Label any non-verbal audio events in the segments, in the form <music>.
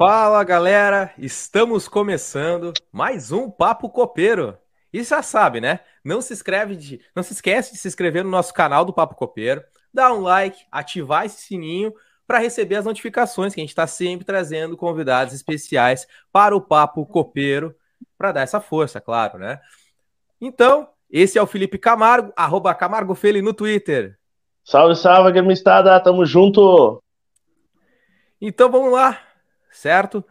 Fala galera, estamos começando mais um Papo Copeiro. E já sabe, né? Não se inscreve de, não se esquece de se inscrever no nosso canal do Papo Copeiro, dar um like, ativar esse sininho para receber as notificações que a gente está sempre trazendo convidados especiais para o Papo Copeiro, para dar essa força, claro, né? Então, esse é o Felipe Camargo, arroba Camargo Feli no Twitter. Salve, salve, Gramistada, tamo junto! Então vamos lá, certo?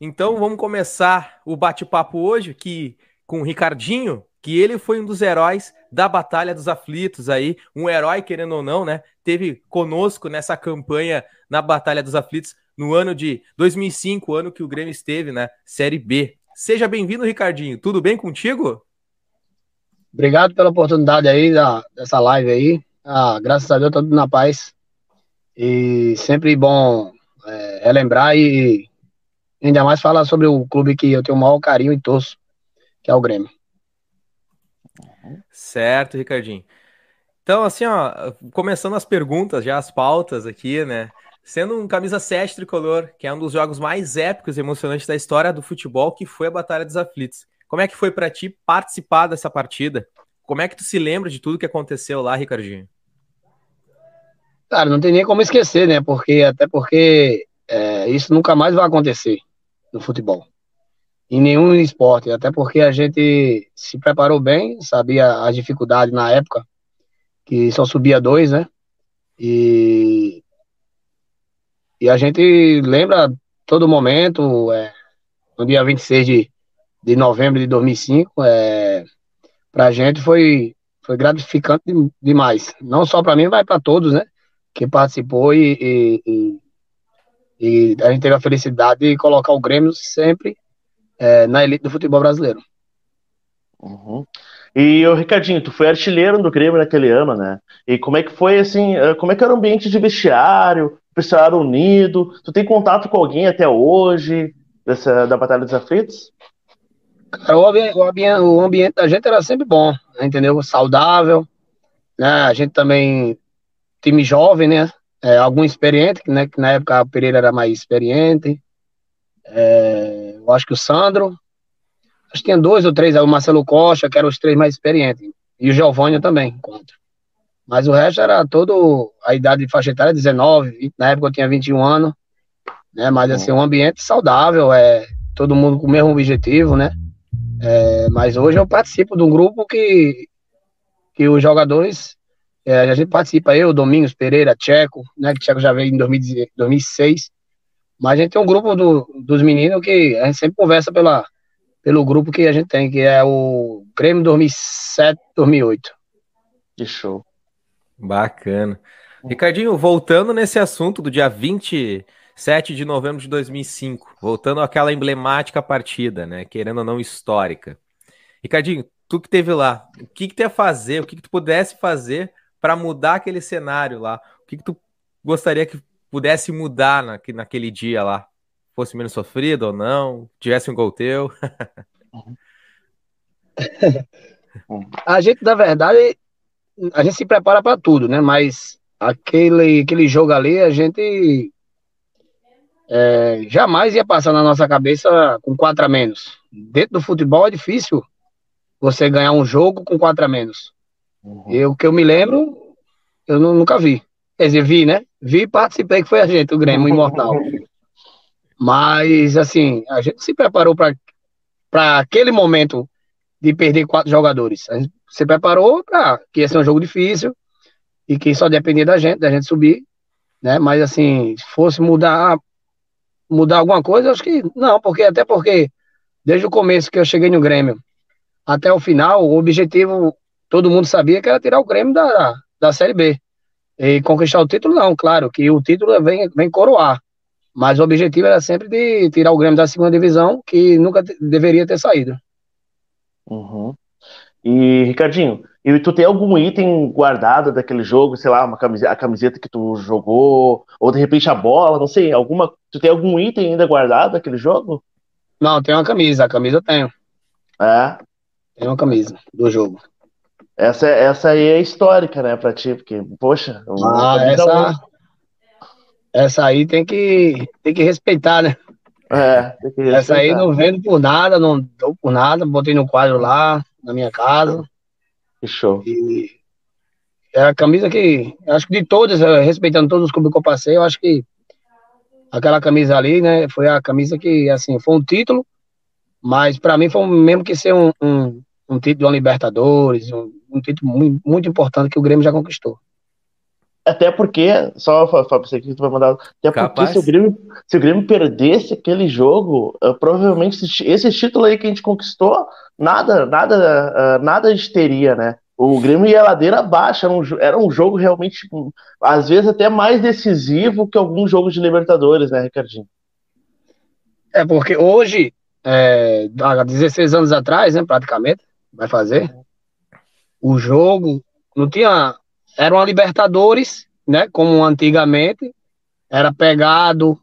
Então vamos começar o bate-papo hoje que com o Ricardinho, que ele foi um dos heróis da Batalha dos Aflitos aí, um herói querendo ou não, né? Teve conosco nessa campanha na Batalha dos Aflitos no ano de 2005, ano que o Grêmio esteve na Série B. Seja bem-vindo, Ricardinho. Tudo bem contigo? Obrigado pela oportunidade aí da, dessa live aí. Ah, graças a Deus, tudo na paz. E sempre bom é, relembrar e ainda mais falar sobre o clube que eu tenho o maior carinho e torço, que é o Grêmio. Certo, Ricardinho. Então, assim, ó, começando as perguntas, já as pautas aqui, né? Sendo um camisa 7 tricolor, que é um dos jogos mais épicos e emocionantes da história do futebol, que foi a Batalha dos Aflitos. Como é que foi para ti participar dessa partida? Como é que tu se lembra de tudo que aconteceu lá, Ricardinho? Cara, não tem nem como esquecer, né? Porque até porque é, isso nunca mais vai acontecer no futebol em nenhum esporte, até porque a gente se preparou bem, sabia as dificuldades na época, que só subia dois, né? E, e a gente lembra todo momento, é, no dia 26 de, de novembro de 2005, é, para a gente foi, foi gratificante demais. Não só para mim, mas para todos, né? Que participou e, e, e, e a gente teve a felicidade de colocar o Grêmio sempre é, na elite do futebol brasileiro. Uhum. E o Ricardinho, tu foi artilheiro do Grêmio naquele ano, né? E como é que foi assim? Eh, como é que era o ambiente de vestiário? O pessoal era unido? Tu tem contato com alguém até hoje dessa da Batalha dos Aflitos? Cara, o, ambiente, o, ambiente, o ambiente da gente era sempre bom, entendeu? Saudável, né? A gente também time jovem, né? É, algum experiente, né? Que na época o Pereira era mais experiente. É, eu acho que o Sandro, acho que tinha dois ou três, o Marcelo Costa, que eram os três mais experientes, e o Giovanni também, contra. Mas o resto era todo, a idade de faixa etária 19, 20, na época eu tinha 21 anos, né, mas assim, um ambiente saudável, é, todo mundo com o mesmo objetivo, né, é, mas hoje eu participo de um grupo que, que os jogadores, é, a gente participa, eu, Domingos Pereira, Tcheco, né, que Tcheco já veio em 2006, mas a gente tem um grupo do, dos meninos que a gente sempre conversa pela, pelo grupo que a gente tem, que é o Grêmio 2007, 2008. Que show. Bacana. Ricardinho, voltando nesse assunto do dia 27 de novembro de 2005, voltando àquela emblemática partida, né, querendo ou não histórica. Ricardinho, tu que teve lá, o que que tu ia fazer, o que que tu pudesse fazer para mudar aquele cenário lá? O que que tu gostaria que pudesse mudar na, naquele dia lá? Fosse menos sofrido ou não? Tivesse um gol teu? <laughs> a gente, na verdade, a gente se prepara para tudo, né? Mas aquele, aquele jogo ali, a gente é, jamais ia passar na nossa cabeça com quatro a menos. Dentro do futebol é difícil você ganhar um jogo com quatro a menos. Uhum. Eu que eu me lembro, eu nunca vi. Quer dizer, vi, né? Vi e participei, que foi a gente, o Grêmio, Imortal. Mas, assim, a gente se preparou para aquele momento de perder quatro jogadores. A gente se preparou para que ia ser um jogo difícil e que só dependia da gente, da gente subir, né? Mas, assim, se fosse mudar, mudar alguma coisa, acho que não, porque até porque desde o começo que eu cheguei no Grêmio até o final, o objetivo, todo mundo sabia que era tirar o Grêmio da, da Série B. E conquistar o título, não, claro, que o título vem, vem coroar. Mas o objetivo era sempre de tirar o Grêmio da segunda divisão, que nunca deveria ter saído. Uhum. E, Ricardinho, e tu tem algum item guardado daquele jogo, sei lá, uma camiseta, a camiseta que tu jogou, ou de repente a bola, não sei, alguma. Tu tem algum item ainda guardado daquele jogo? Não, tem uma camisa, a camisa eu tenho. É? Tem uma camisa do jogo. Essa, essa aí é histórica, né, pra ti, porque, poxa. Ah, essa, essa aí tem que, tem que respeitar, né? É, Essa aí não vendo por nada, não dou por nada, botei no quadro lá, na minha casa. Que show. E é a camisa que, acho que de todas, eh, respeitando todos os clubes que eu passei, eu acho que aquela camisa ali, né, foi a camisa que, assim, foi um título, mas para mim foi mesmo que ser um, um, um título de uma Libertadores, um, um título muito, muito importante que o Grêmio já conquistou. Até porque, só para você que tu vai mandar, até porque se o, Grêmio, se o Grêmio perdesse aquele jogo, uh, provavelmente esse, esse, título aí que a gente conquistou, nada, nada, uh, nada a gente teria, né? O Grêmio ia ladeira abaixo, era um, era um jogo realmente, tipo, às vezes até mais decisivo que alguns jogos de Libertadores, né, Ricardinho? É, porque hoje, é, há 16 anos atrás, né, praticamente, vai fazer, o jogo não tinha era uma Libertadores, né? Como antigamente, era pegado,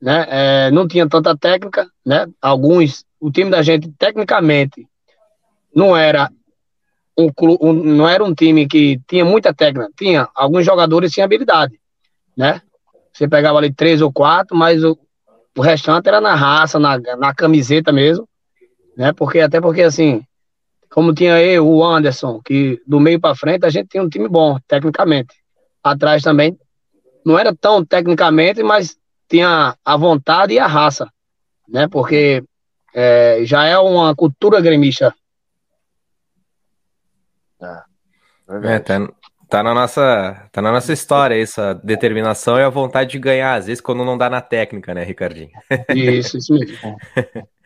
né? É, não tinha tanta técnica, né? Alguns, o time da gente tecnicamente não era um, um não era um time que tinha muita técnica, tinha alguns jogadores tinham habilidade, né? Você pegava ali três ou quatro, mas o, o restante era na raça, na, na camiseta mesmo, né? Porque até porque assim, como tinha eu, o Anderson, que do meio para frente a gente tinha um time bom, tecnicamente. Atrás também não era tão tecnicamente, mas tinha a vontade e a raça, né? Porque é, já é uma cultura gremista. Ah, é, tá, tá, na nossa, tá na nossa história essa determinação e a vontade de ganhar, às vezes quando não dá na técnica, né, Ricardinho? Isso, isso mesmo. <laughs>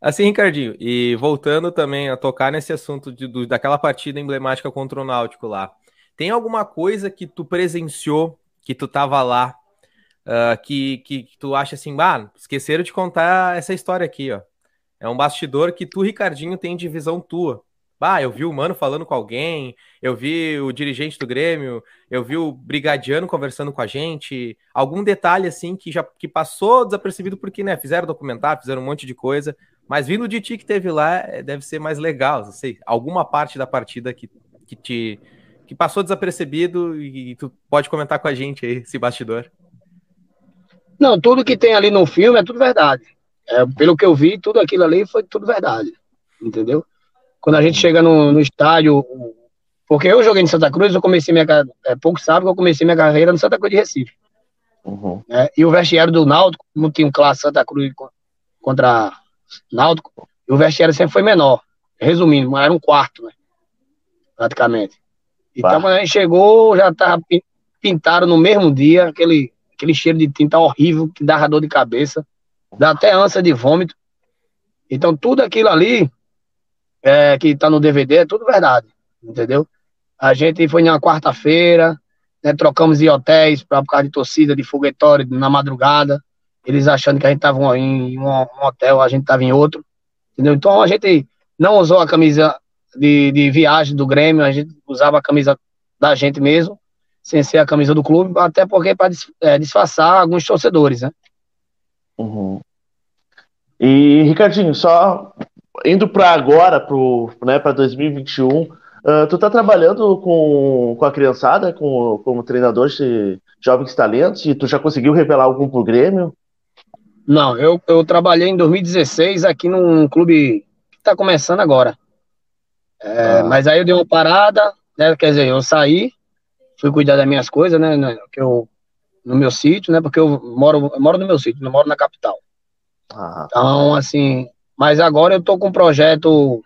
Assim, Ricardinho, e voltando também a tocar nesse assunto de, do, daquela partida emblemática contra o Náutico lá, tem alguma coisa que tu presenciou, que tu tava lá, uh, que, que, que, tu acha assim, ah, esqueceram de contar essa história aqui, ó. É um bastidor que tu, Ricardinho, tem de visão tua. Ah, eu vi o Mano falando com alguém, eu vi o dirigente do Grêmio, eu vi o Brigadiano conversando com a gente, algum detalhe assim que já que passou desapercebido porque, né, fizeram documentário, fizeram um monte de coisa, mas vindo de ti que teve lá, é, deve ser mais legal, não sei, alguma parte da partida que, que te que passou desapercebido e tu pode comentar com a gente aí, esse bastidor. Não, tudo que tem ali no filme é tudo verdade. É, pelo que eu vi, tudo aquilo ali foi tudo verdade. Entendeu? Quando a gente chega no, no estádio, porque eu joguei em Santa Cruz, eu comecei minha é, pouco sabe que eu comecei minha carreira no Santa Cruz de Recife. Uhum. É, e o vestiário do Náutico, como tinha um classe Santa Cruz contra Náutico, o vestiário sempre foi menor. Resumindo, era um quarto, né? Praticamente. Então, bah. quando a gente chegou, já tava pintado no mesmo dia, aquele, aquele cheiro de tinta horrível que dava dor de cabeça, dá até ânsia de vômito. Então, tudo aquilo ali é, que tá no DVD é tudo verdade, entendeu? A gente foi na quarta-feira, né, trocamos de hotéis para por causa de torcida, de foguetório na madrugada eles achando que a gente estava em um, hotel, a gente estava em outro, entendeu? Então a gente não usou a camisa de, de viagem do Grêmio, a gente usava a camisa da gente mesmo, sem ser a camisa do clube, até porque para é, disfarçar alguns torcedores, né? Uhum. E Ricardinho, só indo para agora, para né, 2021, uh, tu tá trabalhando com, com a criançada, com, como treinador de jovens talentos, e tu já conseguiu revelar algum pro Grêmio? Não, eu, eu trabalhei em 2016 aqui num clube que está começando agora. É, ah. Mas aí eu dei uma parada, né? Quer dizer, eu saí, fui cuidar das minhas coisas, né? né que eu, no meu sítio, né? Porque eu moro, eu moro no meu sítio, não moro na capital. Ah. Então, assim, mas agora eu tô com um projeto,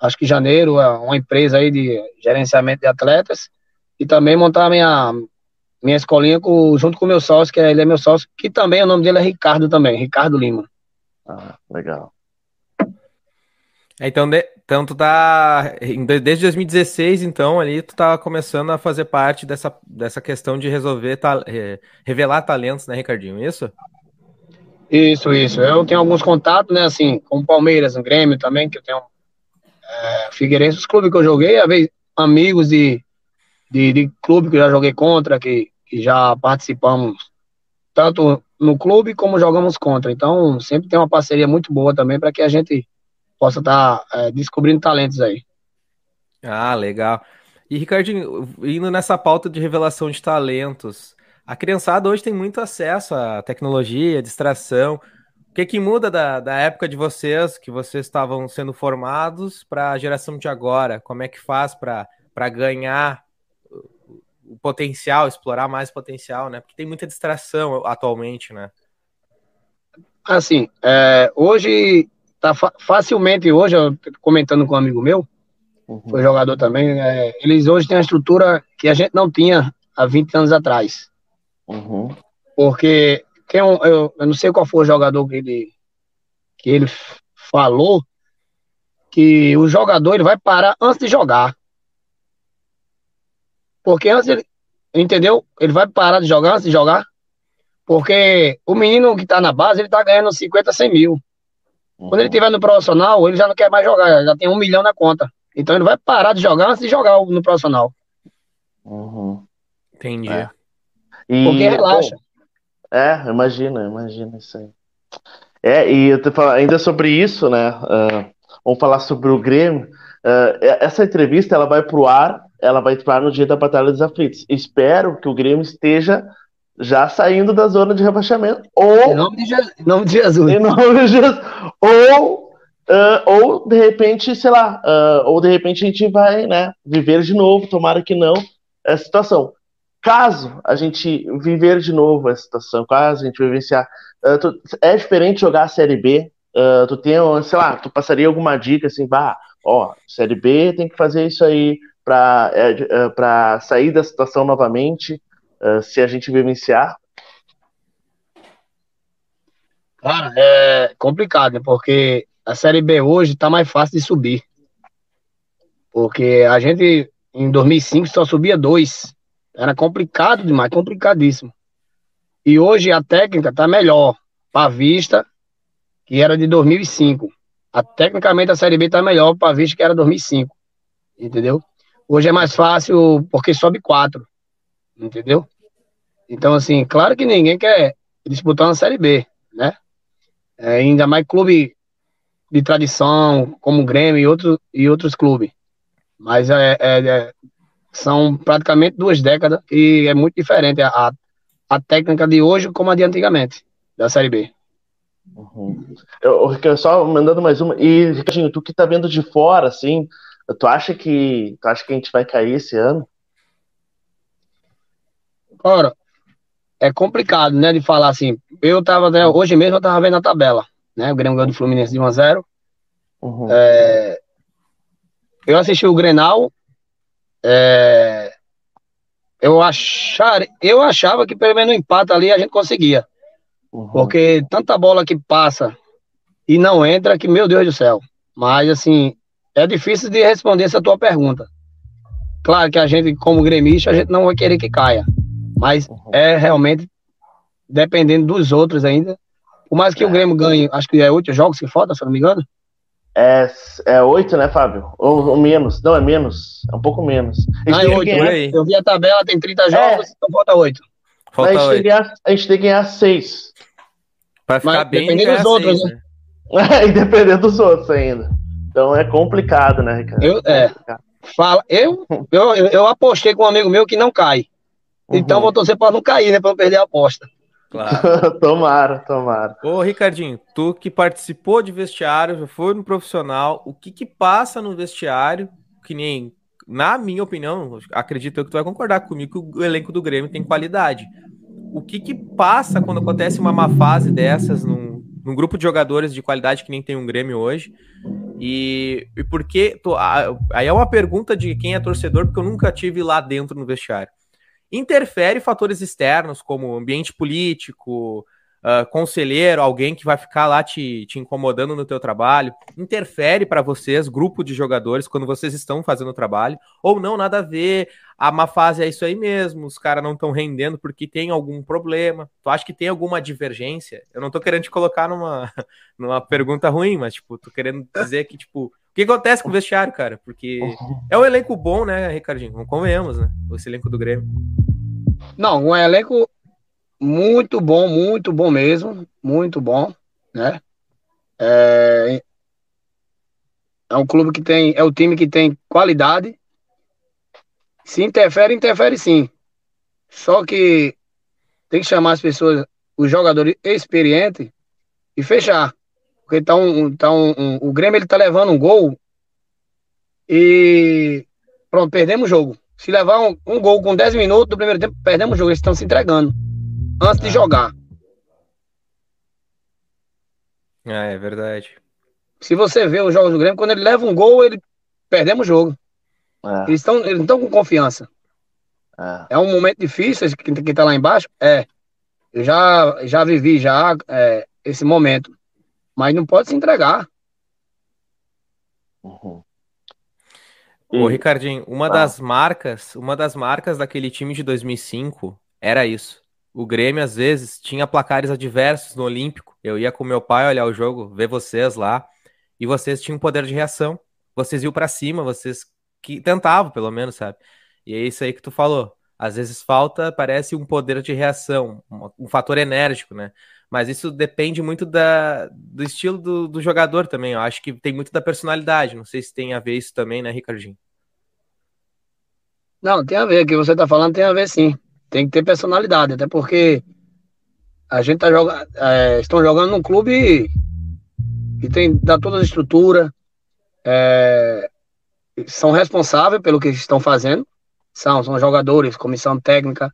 acho que janeiro, é uma empresa aí de gerenciamento de atletas, e também montar minha, minha escolinha com, junto com o meu sócio, que é, ele é meu sócio, que também o nome dele é Ricardo também, Ricardo Lima. Ah, legal. É, então, de, então tu tá desde 2016, então ali tu tá começando a fazer parte dessa, dessa questão de resolver ta, revelar talentos, né, Ricardinho? Isso? Isso, isso. Eu tenho alguns contatos, né, assim, com o Palmeiras, o Grêmio também, que eu tenho é, Figueirense, os clubes que eu joguei, a vez, amigos de, de, de clube que eu já joguei contra, que que já participamos tanto no clube como jogamos contra. Então, sempre tem uma parceria muito boa também para que a gente possa estar tá, é, descobrindo talentos aí. Ah, legal. E, Ricardinho, indo nessa pauta de revelação de talentos, a criançada hoje tem muito acesso à tecnologia, à distração. O que, que muda da, da época de vocês, que vocês estavam sendo formados, para a geração de agora? Como é que faz para ganhar o potencial, explorar mais potencial, né? Porque tem muita distração atualmente, né? Assim, é, hoje, tá fa facilmente, hoje, eu comentando com um amigo meu, uhum. foi jogador também, é, eles hoje têm uma estrutura que a gente não tinha há 20 anos atrás. Uhum. Porque tem um, eu, eu não sei qual foi o jogador que ele, que ele falou que o jogador ele vai parar antes de jogar. Porque antes ele, entendeu? Ele vai parar de jogar antes de jogar. Porque o menino que tá na base, ele tá ganhando 50, 100 mil. Uhum. Quando ele estiver no profissional, ele já não quer mais jogar, já tem um milhão na conta. Então ele vai parar de jogar antes de jogar no profissional. Uhum. Entendi. É. E, Porque relaxa. Bom, é, imagina, imagina isso aí. É, e eu te falar ainda sobre isso, né? Uh, vamos falar sobre o Grêmio. Uh, essa entrevista ela vai pro ar, ela vai pro ar no dia da Batalha dos Aflitos. Espero que o Grêmio esteja já saindo da zona de rebaixamento. Ou, em nome de, Jesus, em nome de Jesus. Em nome de Jesus. Ou, uh, ou de repente, sei lá, ou de repente a gente vai né, viver de novo, tomara que não, essa situação caso a gente viver de novo essa situação, caso a gente vivenciar, uh, tu, é diferente jogar a Série B, uh, tu tem, sei lá, tu passaria alguma dica assim, bah, ó, Série B tem que fazer isso aí para é, uh, sair da situação novamente, se a gente vivenciar? Cara, é complicado, porque a Série B hoje tá mais fácil de subir. Porque a gente, em 2005, só subia dois. Era complicado demais, complicadíssimo. E hoje a técnica tá melhor. Para vista, que era de 2005. A, tecnicamente a Série B tá melhor para vista que era 2005. Entendeu? Hoje é mais fácil porque sobe quatro. Entendeu? Então, assim, claro que ninguém quer disputar uma Série B, né? É, ainda mais clube de tradição, como o Grêmio e, outro, e outros clubes. Mas é, é, é, são praticamente duas décadas e é muito diferente a, a técnica de hoje como a de antigamente, da Série B. Uhum. Eu, eu, só mandando mais uma. E, Ricardinho, tu que tá vendo de fora, assim, tu acha que tu acha que a gente vai cair esse ano? Ora, é complicado, né, de falar assim. Eu tava, né, hoje mesmo eu tava vendo a tabela, né, o Grêmio ganhou do Fluminense de 1 a 0 uhum. é, eu assisti o Grenal, é, eu, achar, eu achava que pelo menos no empate ali a gente conseguia. Uhum. Porque tanta bola que passa e não entra que, meu Deus do céu. Mas, assim, é difícil de responder essa tua pergunta. Claro que a gente, como gremista, a gente não vai querer que caia. Mas uhum. é realmente dependendo dos outros ainda. Por mais que é. o Grêmio ganhe, acho que é oito jogos que falta, se não me engano. É, é 8, né, Fábio? Ou, ou, menos. Não, é menos. É um pouco menos. Não, é 8, ganhar... Eu vi a tabela, tem 30 jogos, é. então falta 8. Falta a, gente 8. Ganhar, a gente tem que ganhar 6. Pra ficar Mas, bem, dependendo dos outros, 6, né? né? <laughs> e dependendo dos outros ainda. Então é complicado, né, Ricardo? Eu, é. Fala, eu, eu, eu apostei com um amigo meu que não cai. Então, uhum. Então vou torcer para não cair, né? Para não perder a aposta. Claro. <laughs> tomara, tomara. Ô, Ricardinho, tu que participou de vestiário, já foi no profissional, o que que passa no vestiário, que nem, na minha opinião, acredito que tu vai concordar comigo que o elenco do Grêmio tem qualidade. O que que passa quando acontece uma má fase dessas num, num grupo de jogadores de qualidade que nem tem um Grêmio hoje? E, e por que... Aí é uma pergunta de quem é torcedor, porque eu nunca tive lá dentro no vestiário. Interfere fatores externos, como ambiente político, uh, conselheiro, alguém que vai ficar lá te, te incomodando no teu trabalho, interfere para vocês, grupo de jogadores, quando vocês estão fazendo o trabalho, ou não, nada a ver, a má fase é isso aí mesmo, os caras não estão rendendo porque tem algum problema. Tu acha que tem alguma divergência? Eu não tô querendo te colocar numa, <laughs> numa pergunta ruim, mas, tipo, tô querendo dizer que, tipo, o que acontece com o vestiário, cara? Porque é um elenco bom, né, Ricardinho? Convenhamos, né? Esse elenco do Grêmio. Não, um elenco muito bom, muito bom mesmo. Muito bom, né? É, é um clube que tem, é o time que tem qualidade. Se interfere, interfere sim. Só que tem que chamar as pessoas, os jogadores experientes, e fechar. Porque tá um, tá um, um, o Grêmio ele tá levando um gol e pronto, perdemos o jogo. Se levar um, um gol com 10 minutos do primeiro tempo, perdemos o jogo. Eles estão se entregando antes de é. jogar. É, é verdade. Se você vê os jogos do Grêmio, quando ele leva um gol, ele perdemos o jogo. É. Eles estão eles estão com confiança. É. é. um momento difícil, quem, quem tá lá embaixo, é. Eu já, já vivi já é, esse momento. Mas não pode se entregar. Uhum. Ô, Ricardinho, uma ah. das marcas, uma das marcas daquele time de 2005 era isso. O Grêmio às vezes tinha placares adversos no Olímpico. Eu ia com meu pai olhar o jogo, ver vocês lá, e vocês tinham poder de reação. Vocês iam para cima, vocês que tentavam, pelo menos, sabe? E é isso aí que tu falou. Às vezes falta, parece um poder de reação, um, fator enérgico, né? Mas isso depende muito da, do estilo do, do, jogador também. Eu acho que tem muito da personalidade. Não sei se tem a ver isso também, né, Ricardinho? Não, tem a ver. O que você está falando tem a ver sim. Tem que ter personalidade, até porque a gente tá jogando. É, estão jogando num clube que tem dá toda a estrutura. É, são responsáveis pelo que estão fazendo. São, são jogadores, comissão técnica,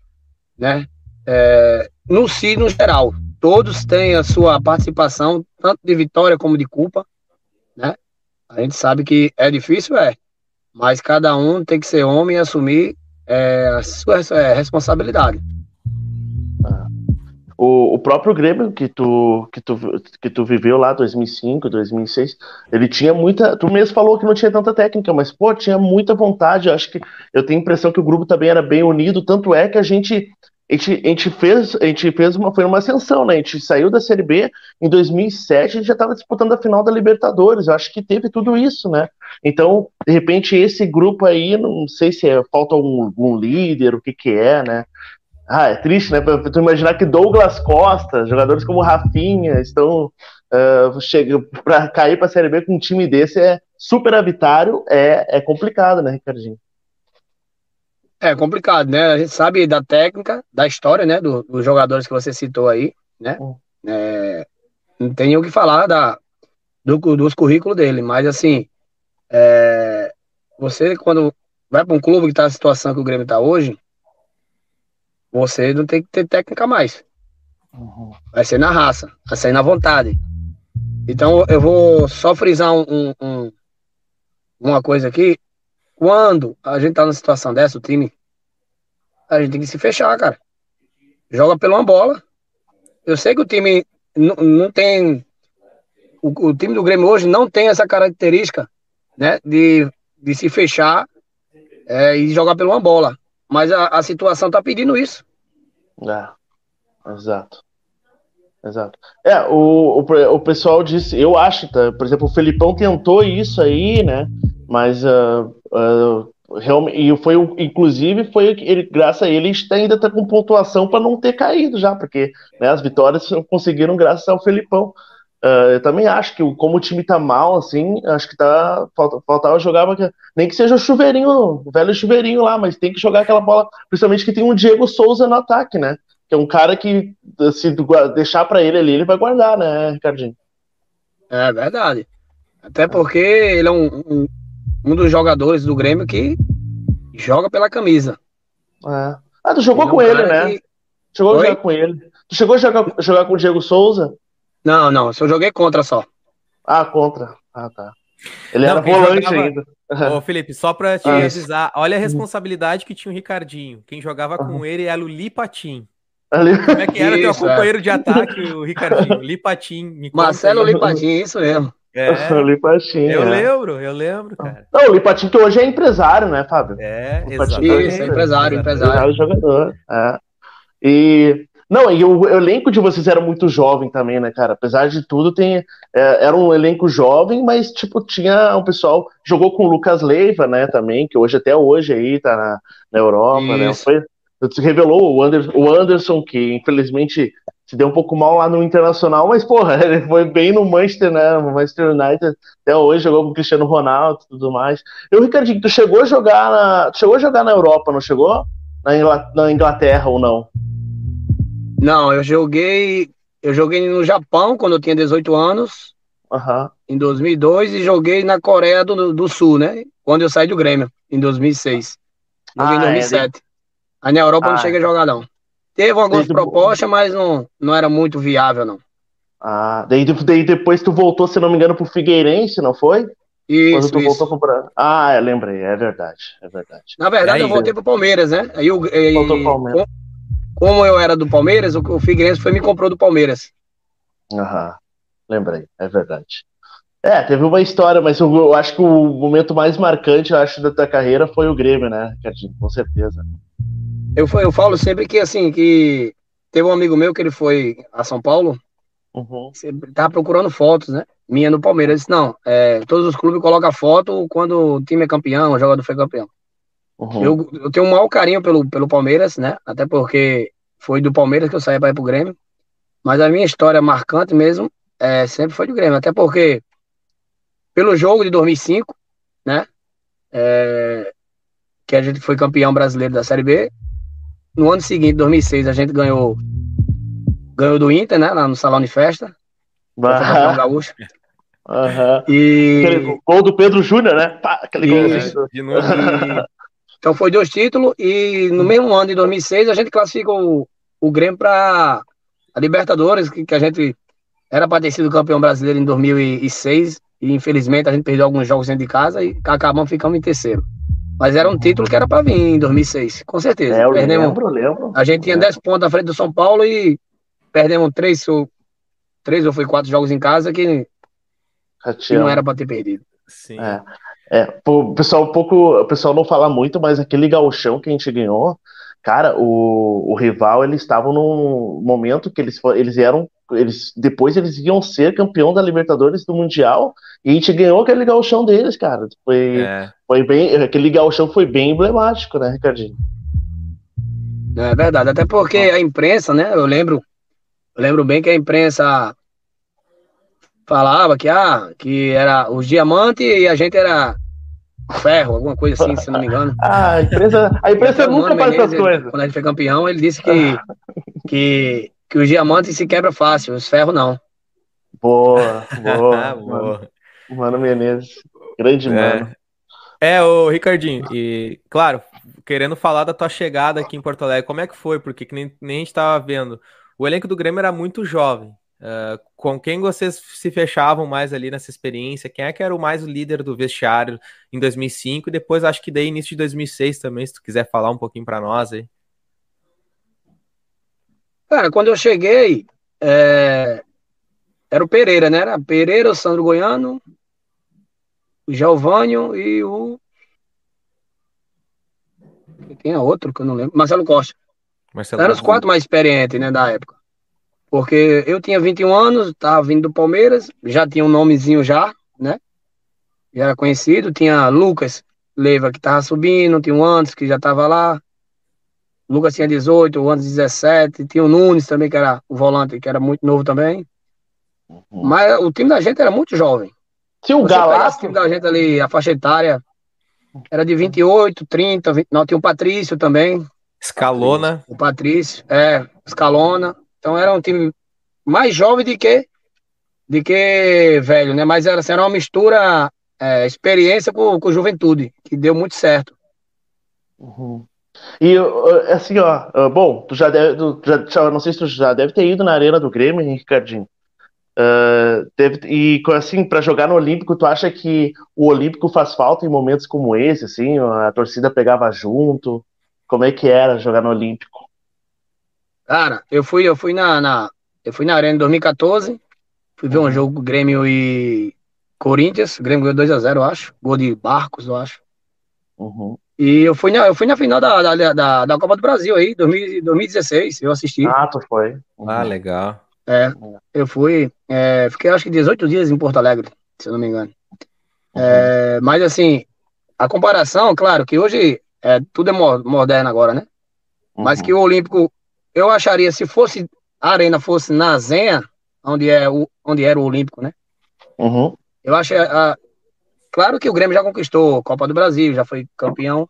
né? É, no si, no geral todos têm a sua participação, tanto de vitória como de culpa, né? A gente sabe que é difícil, é, mas cada um tem que ser homem e assumir é, a sua é, responsabilidade. O, o próprio Grêmio que tu, que, tu, que tu viveu lá 2005, 2006, ele tinha muita. Tu mesmo falou que não tinha tanta técnica, mas pô, tinha muita vontade. Eu acho que eu tenho a impressão que o grupo também era bem unido. Tanto é que a gente a gente, a gente fez, a gente fez uma, foi uma ascensão, né? A gente saiu da Série B em 2007, a gente já estava disputando a final da Libertadores. Eu acho que teve tudo isso, né? Então, de repente, esse grupo aí, não sei se é, falta um, um líder, o que que é, né? Ah, é triste, né? Pra, tu imaginar que Douglas Costa, jogadores como Rafinha, estão uh, para cair para a Série B com um time desse é super habitário, é, é complicado, né, Ricardinho? É complicado, né? A gente sabe da técnica, da história, né? Do, dos jogadores que você citou aí, né? É, não tem o que falar da, do, dos currículos dele, mas assim, é, você quando vai para um clube que está na situação que o Grêmio está hoje, você não tem que ter técnica mais. Uhum. Vai ser na raça, vai ser na vontade. Então eu vou só frisar um, um, uma coisa aqui. Quando a gente tá numa situação dessa, o time, a gente tem que se fechar, cara. Joga pela uma bola. Eu sei que o time não tem. O, o, time do Grêmio hoje não tem essa característica, né? De, de se fechar é, e jogar pela uma bola. Mas a, a situação tá pedindo isso. É, exato. Exato. É, o, o, o pessoal disse, eu acho, tá, por exemplo, o Felipão tentou isso aí, né? Mas uh, uh, realmente, e foi inclusive foi ele, graças a ele ainda está com pontuação para não ter caído já, porque né, as vitórias conseguiram graças ao Felipão. Uh, eu também acho que como o time tá mal, assim, acho que tá falta, faltava jogar nem que seja o chuveirinho, o velho chuveirinho lá, mas tem que jogar aquela bola, principalmente que tem um Diego Souza no ataque, né? Que é um cara que se deixar para ele ali, ele vai guardar, né, Ricardinho? É verdade. Até porque ele é um, um, um dos jogadores do Grêmio que joga pela camisa. É. Ah, tu jogou ele com é um ele, né? Que... Chegou Oi? a jogar com ele. Tu chegou a jogar, jogar com o Diego Souza? Não, não, eu joguei contra só. Ah, contra. Ah, tá. Ele não, era volante jogava... ainda. Ô, <laughs> Felipe, só pra te ah, avisar, olha a responsabilidade que tinha o Ricardinho. Quem jogava com ele era o Lipatim. Ali... Como é que era isso, teu companheiro é. de ataque, o Ricardinho? Lipatim. Marcelo Lipatim, isso mesmo. É, o Lipatinho. Eu é. lembro, eu lembro, cara. Não, o Lipatinho que hoje é empresário, né, Fábio? É, exatamente. Isso, é empresário, empresário. empresário jogador. É. E. Não, e o, o, elenco de vocês era muito jovem também, né, cara? Apesar de tudo, tem, é, era um elenco jovem, mas, tipo, tinha um pessoal. Jogou com o Lucas Leiva, né, também, que hoje, até hoje, aí, tá na, na Europa, né? Isso. né? Foi, revelou o Anderson, o Anderson, que infelizmente se deu um pouco mal lá no Internacional, mas, porra, <laughs> ele foi bem no Manchester, né? No Manchester United, até hoje jogou com o Cristiano Ronaldo e tudo mais. E o Ricardinho, tu chegou a jogar na. chegou a jogar na Europa, não chegou? Na Inglaterra ou não? Não, eu joguei. eu joguei no Japão quando eu tinha 18 anos, Aham. em 2002, e joguei na Coreia do, do Sul, né? Quando eu saí do Grêmio, em 2006. Joguei em Ah, é, 2007. Aí na Europa eu não Ah, cheguei a jogar, não. Teve algumas Desde- propostas, mas não, não era muito viável, não. Ah, daí, daí depois tu voltou, se não me engano, pro Figueirense, não foi? Quando Isso, tu isso. voltou pro Ah, eu lembrei, é verdade, é verdade. Na verdade, aí? eu voltei pro Palmeiras, né? Aí o, e- Voltou pro Palmeiras. com- como eu era do Palmeiras, o, o Figueirense foi e me comprou do Palmeiras. Aham, lembrei, é verdade. É, teve uma história, mas eu, eu acho que o momento mais marcante, eu acho, da tua carreira foi o Grêmio, né, Ricardinho? Com certeza. Eu, eu falo sempre que, assim, que teve um amigo meu que ele foi a São Paulo, Uhum. tava procurando fotos, né? Minha no Palmeiras. Eu disse, não, é, todos os clubes colocam foto quando o time é campeão, o jogador foi campeão. Uhum. Eu, eu tenho um maior carinho pelo, pelo Palmeiras, né? Até porque foi do Palmeiras que eu saí para ir pro Grêmio. Mas a minha história marcante mesmo é, sempre foi do Grêmio. Até porque, pelo jogo de 2005, né? é, que a gente foi campeão brasileiro da Série B. No ano seguinte, 2006, a gente ganhou ganhou do Inter, né? Lá no Salão de Festa. Aham, gaúcho. aham. E, Aquele gol do Pedro Júnior, né? Pá, aquele Isso. golzinho. De novo. E- então foi dois títulos e no mesmo ano de 2006 a gente classifica o, o Grêmio para a Libertadores, que, que a gente era para ter sido campeão brasileiro em 2006 e infelizmente a gente perdeu alguns jogos dentro de casa e acabamos ficando em terceiro. Mas era um título que era para vir em 2006, com certeza. É, eu Perdemos, lembro, lembro. a gente tinha É. 10 pontos à frente do São Paulo e perdemos três ou, três ou foi quatro jogos em casa que, que não era para ter perdido. Sim. É. É, pô, o pessoal um pouco, o pessoal não fala muito, mas aquele gauchão que a gente ganhou, cara, o, o rival, eles estavam num momento que eles, eles eram, eles, depois eles iam ser campeão da Libertadores do Mundial, e a gente ganhou aquele gauchão deles, cara, foi, É. foi bem, aquele gauchão foi bem emblemático, né, Ricardinho? É verdade, até porque a imprensa, né? Eu lembro, eu lembro bem que a imprensa falava que, ah, que era os diamantes e a gente era ferro, alguma coisa assim, se não me engano. <laughs> Ah, a empresa, a empresa Até o nunca Mano faz essas coisas. Quando a gente foi campeão, ele disse que, <laughs> que, que os diamantes se quebra fácil, os ferros não. Boa, boa, <laughs> Ah, Boa. Mano, Mano Menezes, grande mano. É, é o Ricardinho, e claro, querendo falar da tua chegada aqui em Porto Alegre, como é que foi? Porque que nem, nem a gente tava vendo, o elenco do Grêmio era muito jovem. Ah, com quem vocês se fechavam mais ali nessa experiência? Quem é que era o mais líder do vestiário em 2005? E depois acho que daí início de 2006 também, se tu quiser falar um pouquinho pra nós aí. Cara, quando eu cheguei, é, era o Pereira, né? Era Pereira, o Sandro Goiano, o Geovânio e o. Tinha outro que eu não lembro. Marcelo Costa. Marcelo. Eram os quatro mais experientes, né, da época. Porque eu tinha 21 anos, tava vindo do Palmeiras, já tinha um nomezinho já, né? Já era conhecido. Tinha Lucas Leiva, que tava subindo, tinha o Antes, que já tava lá. Lucas tinha 18, o Antes 17. Tinha o Nunes também, que era o volante, que era muito novo também. Uhum. Mas o time da gente era muito jovem. Se o esse Galato, time da gente ali, a faixa etária, era de 28, 30, 20, não, tinha o Patrício também. Escalona. O Patrício, é, Scalona. Então era um time mais jovem de que de que velho, né? Mas era, assim, era uma mistura é, experiência com, com juventude, que deu muito certo. Uhum. E assim, ó, bom, tu já deve, tu já- não sei se tu já deve ter ido na arena do Grêmio, hein, Ricardinho. Uh, deve, e assim, para jogar no Olímpico, tu acha que o Olímpico faz falta em momentos como esse, assim, a torcida pegava junto? Como é que era jogar no Olímpico? Cara, eu fui, eu fui na, na eu fui na Arena em 2014, fui ver um Uhum. jogo Grêmio e Corinthians, o Grêmio ganhou 2 a 0, eu acho, gol de Barcos, eu acho. Uhum. E eu fui na, eu fui na final da, da, da, da Copa do Brasil aí, 2000 2016, eu assisti. Ah, tu foi. Uhum. Ah, legal. É, eu fui, é, fiquei acho que 18 dias em Porto Alegre, se eu não me engano. É, mas assim, a comparação, claro, que hoje é, tudo é mo- moderno agora, né? Mas Uhum. que o Olímpico, eu acharia, se fosse a arena fosse na Zenha, onde, é o, onde era o Olímpico, né? Uhum. Eu acho, a, claro que o Grêmio já conquistou a Copa do Brasil, já foi campeão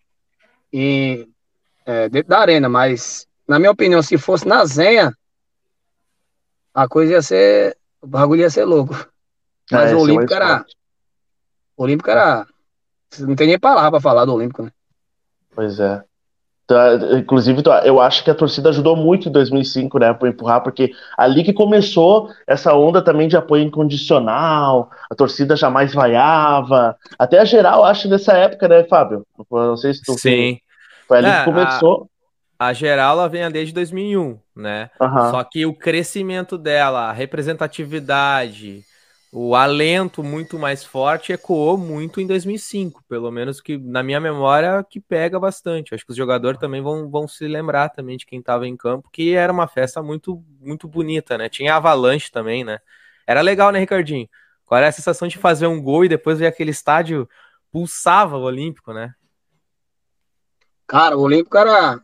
e, é, dentro da arena, mas, na minha opinião, se fosse na Zenha, a coisa ia ser. O bagulho ia ser louco. Mas É, o é Olímpico era. O Olímpico era. Não tem nem palavra pra falar do Olímpico, né? Pois é. Tá, Inclusive, tá, eu acho que a torcida ajudou muito em 2005, né, para empurrar, porque ali que começou essa onda também de apoio incondicional, a torcida jamais vaiava, até a geral, acho, nessa época, né, Fábio? Não sei se tu Sim. foi ali É, que começou. A geral ela vem desde 2001, né? Só que o crescimento dela, a representatividade, o alento muito mais forte ecoou muito em 2005, pelo menos que na minha memória que pega bastante. Acho que os jogadores também vão, vão se lembrar também de quem estava em campo, que era uma festa muito muito bonita, né? Tinha avalanche também, né? Era legal, né, Ricardinho? Qual era a sensação de fazer um gol e depois ver aquele estádio pulsava o Olímpico, né? Cara, o Olímpico era,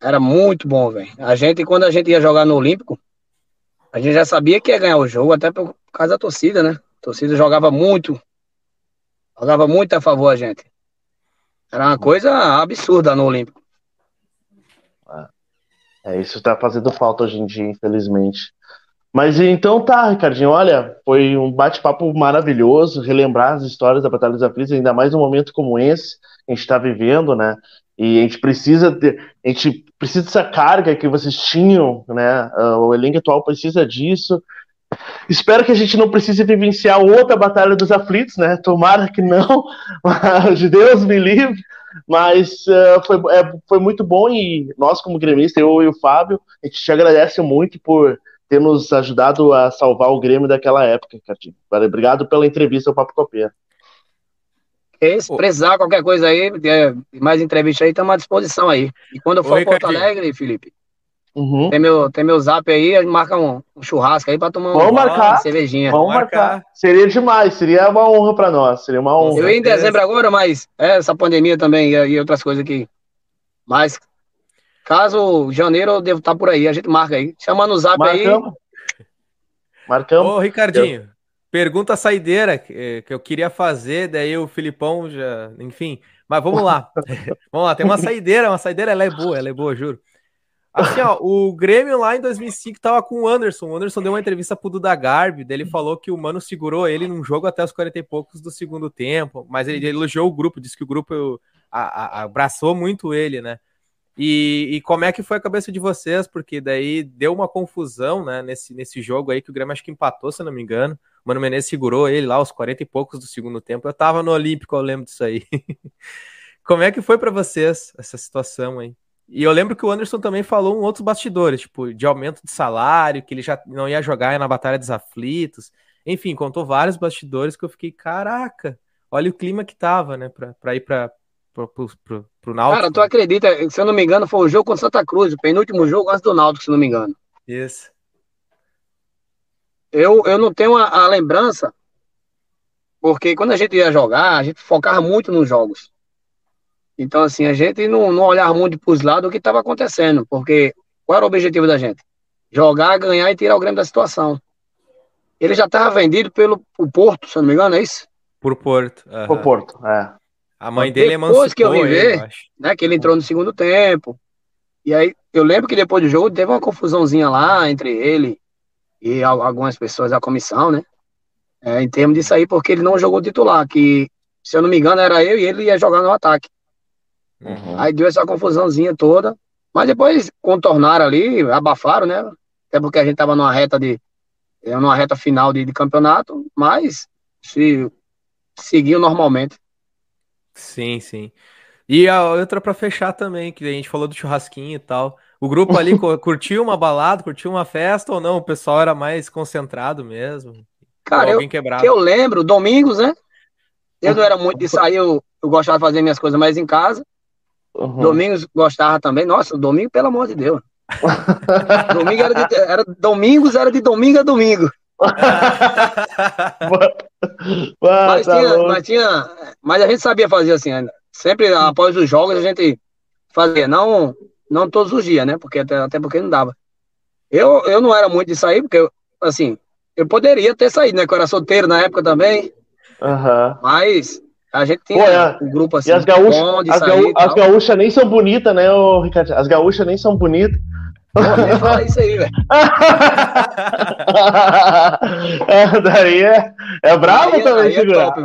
era muito bom, velho. A gente, quando a gente ia jogar no Olímpico, a gente já sabia que ia ganhar o jogo, até causa da torcida, né? A torcida jogava muito, jogava muito a favor a gente. Era uma coisa absurda no Olímpico. É, isso tá fazendo falta hoje em dia, infelizmente. Mas então tá, Ricardinho, olha, foi um bate-papo maravilhoso, relembrar as histórias da Batalha dos Aflitos, ainda mais num momento como esse que a gente está vivendo, né? E a gente precisa de, a gente precisa dessa carga que vocês tinham, né? Ah, O elenco atual precisa disso. Espero que a gente não precise vivenciar outra Batalha dos Aflitos, né? Tomara que não, <laughs> de Deus me livre. Mas ah, foi, é, foi muito bom e nós, como gremista, eu e o Fábio, a gente te agradece muito por ter nos ajudado a salvar o Grêmio daquela época, Cardinho. Obrigado pela entrevista ao Papo Copeiro. E se precisar qualquer coisa aí, mais entrevista aí, estamos à disposição aí. E quando eu for a Porto. Alegre, Felipe, Uhum. tem meu, tem meu zap aí, a gente marca um, um churrasco aí pra tomar um- Vamos uma marcar. cervejinha. Vamos marcar. Seria demais, seria uma honra para nós, seria uma honra. Eu ia em dezembro agora, mas é, essa pandemia também e, e outras coisas aqui. Mas caso janeiro eu devo estar por aí, a gente marca aí. Chama no zap aí. Marcamos. Marcamos. Ô, Ricardinho, pergunta saideira que, que eu queria fazer, daí o Filipão já, enfim, mas vamos lá. <laughs> <laughs> vamos lá, tem uma saideira, uma saideira, ela é boa, ela é boa, juro. Assim, ó, o Grêmio lá em 2005 tava com o Anderson. O Anderson deu uma entrevista pro Duda Garbi, ele falou que o Mano segurou ele num jogo até os 40 e poucos do segundo tempo, mas ele elogiou o grupo, disse que o grupo a- a- abraçou muito ele, né? E, e como é que foi a cabeça de vocês? Porque daí deu uma confusão, né, nesse, nesse jogo aí que o Grêmio acho que empatou, se eu não me engano. O Mano Menezes segurou ele lá aos 40 e poucos do segundo tempo. Eu tava no Olímpico, eu lembro disso aí. <laughs> como é que foi pra vocês essa situação aí? E eu lembro que o Anderson também falou em outros bastidores, tipo, de aumento de salário, que ele já não ia jogar na Batalha dos Aflitos. Enfim, contou vários bastidores que eu fiquei, caraca, olha o clima que tava, né, pra, pra ir pra, pro, pro, pro, pro Náutico. Cara, tu acredita, se eu não me engano, foi o jogo contra Santa Cruz, o penúltimo jogo antes do Náutico, se não me engano. Isso. Eu, eu não tenho a, a lembrança, porque quando a gente ia jogar, a gente focava muito nos jogos. Então, assim, a gente não, não olhava muito para os lados o que estava acontecendo, porque qual era o objetivo da gente? Jogar, ganhar e tirar o Grêmio da situação. Ele já estava vendido pelo o Porto, se eu não me engano, é isso? Por Porto. aham. Pro Porto, é. A mãe dele Depois emancipou que eu vim ele, ver, eu né? Que ele entrou no segundo tempo. E aí, eu lembro que depois do jogo teve uma confusãozinha lá entre ele e al- algumas pessoas da comissão, né? É, em termos disso aí, porque ele não jogou titular, que, se eu não me engano, era eu e ele ia jogar no ataque. Uhum. Aí deu essa confusãozinha toda. Mas depois contornaram ali, abafaram, né? Até porque a gente tava numa reta de. é, numa reta final de, de campeonato, mas se seguiu normalmente. Sim, sim. E a outra pra fechar também, que a gente falou do churrasquinho e tal. O grupo ali <laughs> cu- curtiu uma balada, curtiu uma festa ou não? O pessoal era mais concentrado mesmo? Cara, eu, eu lembro, domingos, né? Eu não era muito de sair, eu, eu gostava de fazer minhas coisas mais em casa. Uhum. Domingos gostava também. Nossa, domingo, pelo amor de Deus. <laughs> Domingo era de, era, domingos era de domingo a domingo. <laughs> Mas, tá tinha, mas tinha. Mas a gente sabia fazer assim, né? sempre após os jogos a gente fazia, não, não todos os dias, né? Porque até, até porque não dava. Eu, eu não era muito de sair, porque, eu, assim, eu poderia ter saído, né? Que eu era solteiro na época também, Aham. mas a gente tinha Pô, é. um grupo assim, E as gaúchas, as, gaú- as tal. gaúchas nem são bonitas, né, ô, Ricardo? As gaúchas nem são bonitas. Vou falar isso aí, velho. <laughs> é, daí é, é bravo Aí é- também, aí é top,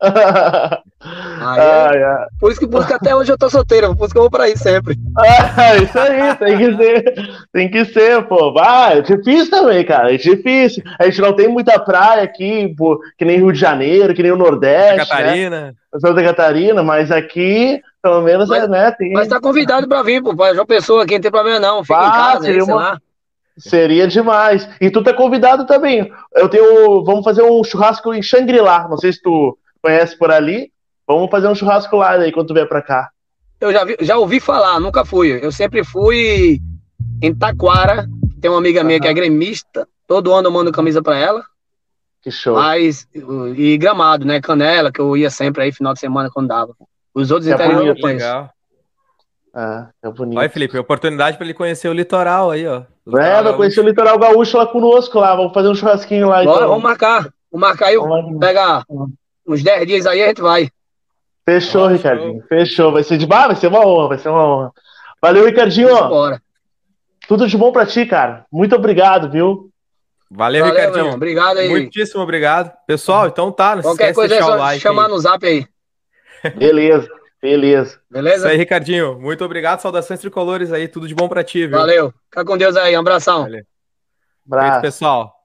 <laughs> Ah, é. Por isso que que até hoje eu tô solteiro, por isso que eu vou pra aí sempre. Ah, <laughs> isso aí, tem que ser, tem que ser, pô. Vai, é difícil também, cara, é difícil. A gente não tem muita praia aqui, pô, que nem Rio de Janeiro, que nem o Nordeste, né? Catarina. Santa Catarina, mas aqui, pelo menos, Mas- é, né, tem... Mas tá convidado pra vir, pô. João Pessoa aqui, não tem problema não. Fica em Ah, casa, aí, seria sei uma- lá. Seria demais. E tu tá convidado também. Eu tenho. Vamos fazer um churrasco em Xangri-Lá. Não sei se tu conhece por ali. Vamos fazer um churrasco lá aí quando tu vier pra cá. Eu já, vi, já ouvi falar, nunca fui. Eu sempre fui em Taquara. Tem uma amiga minha que é gremista. Todo ano eu mando camisa pra ela. Que show. Mas, e gramado, né? Canela, que eu ia sempre aí final de semana quando dava. Os outros É interiores eu conheço. Legal. É, é bonito. Olha, Felipe, oportunidade para ele conhecer o litoral aí, ó. É, vai conhecer o litoral gaúcho lá conosco lá. Vamos fazer um churrasquinho lá. Bora, então. vamos marcar. Vamos marcar aí, Vamos pegar uns 10 dias aí, a gente vai. Fechou, Ó, Ricardinho. Fechou. Vai ser de bar, vai ser uma honra, vai ser uma honra. Valeu, Ricardinho. Bora. Tudo de bom pra ti, cara. Muito obrigado, viu? Valeu, Valeu, Ricardinho. irmão. Obrigado aí. Muitíssimo obrigado. Pessoal, então tá, não Qualquer coisa de é deixar o só like. chamar aí. no zap aí. Beleza, beleza. Isso Beleza? aí, Ricardinho. Muito obrigado. Saudações tricolores aí. Tudo de bom pra ti, viu? Valeu. Fica com Deus aí. Um abração. Valeu. Feito, Abraço. pessoal.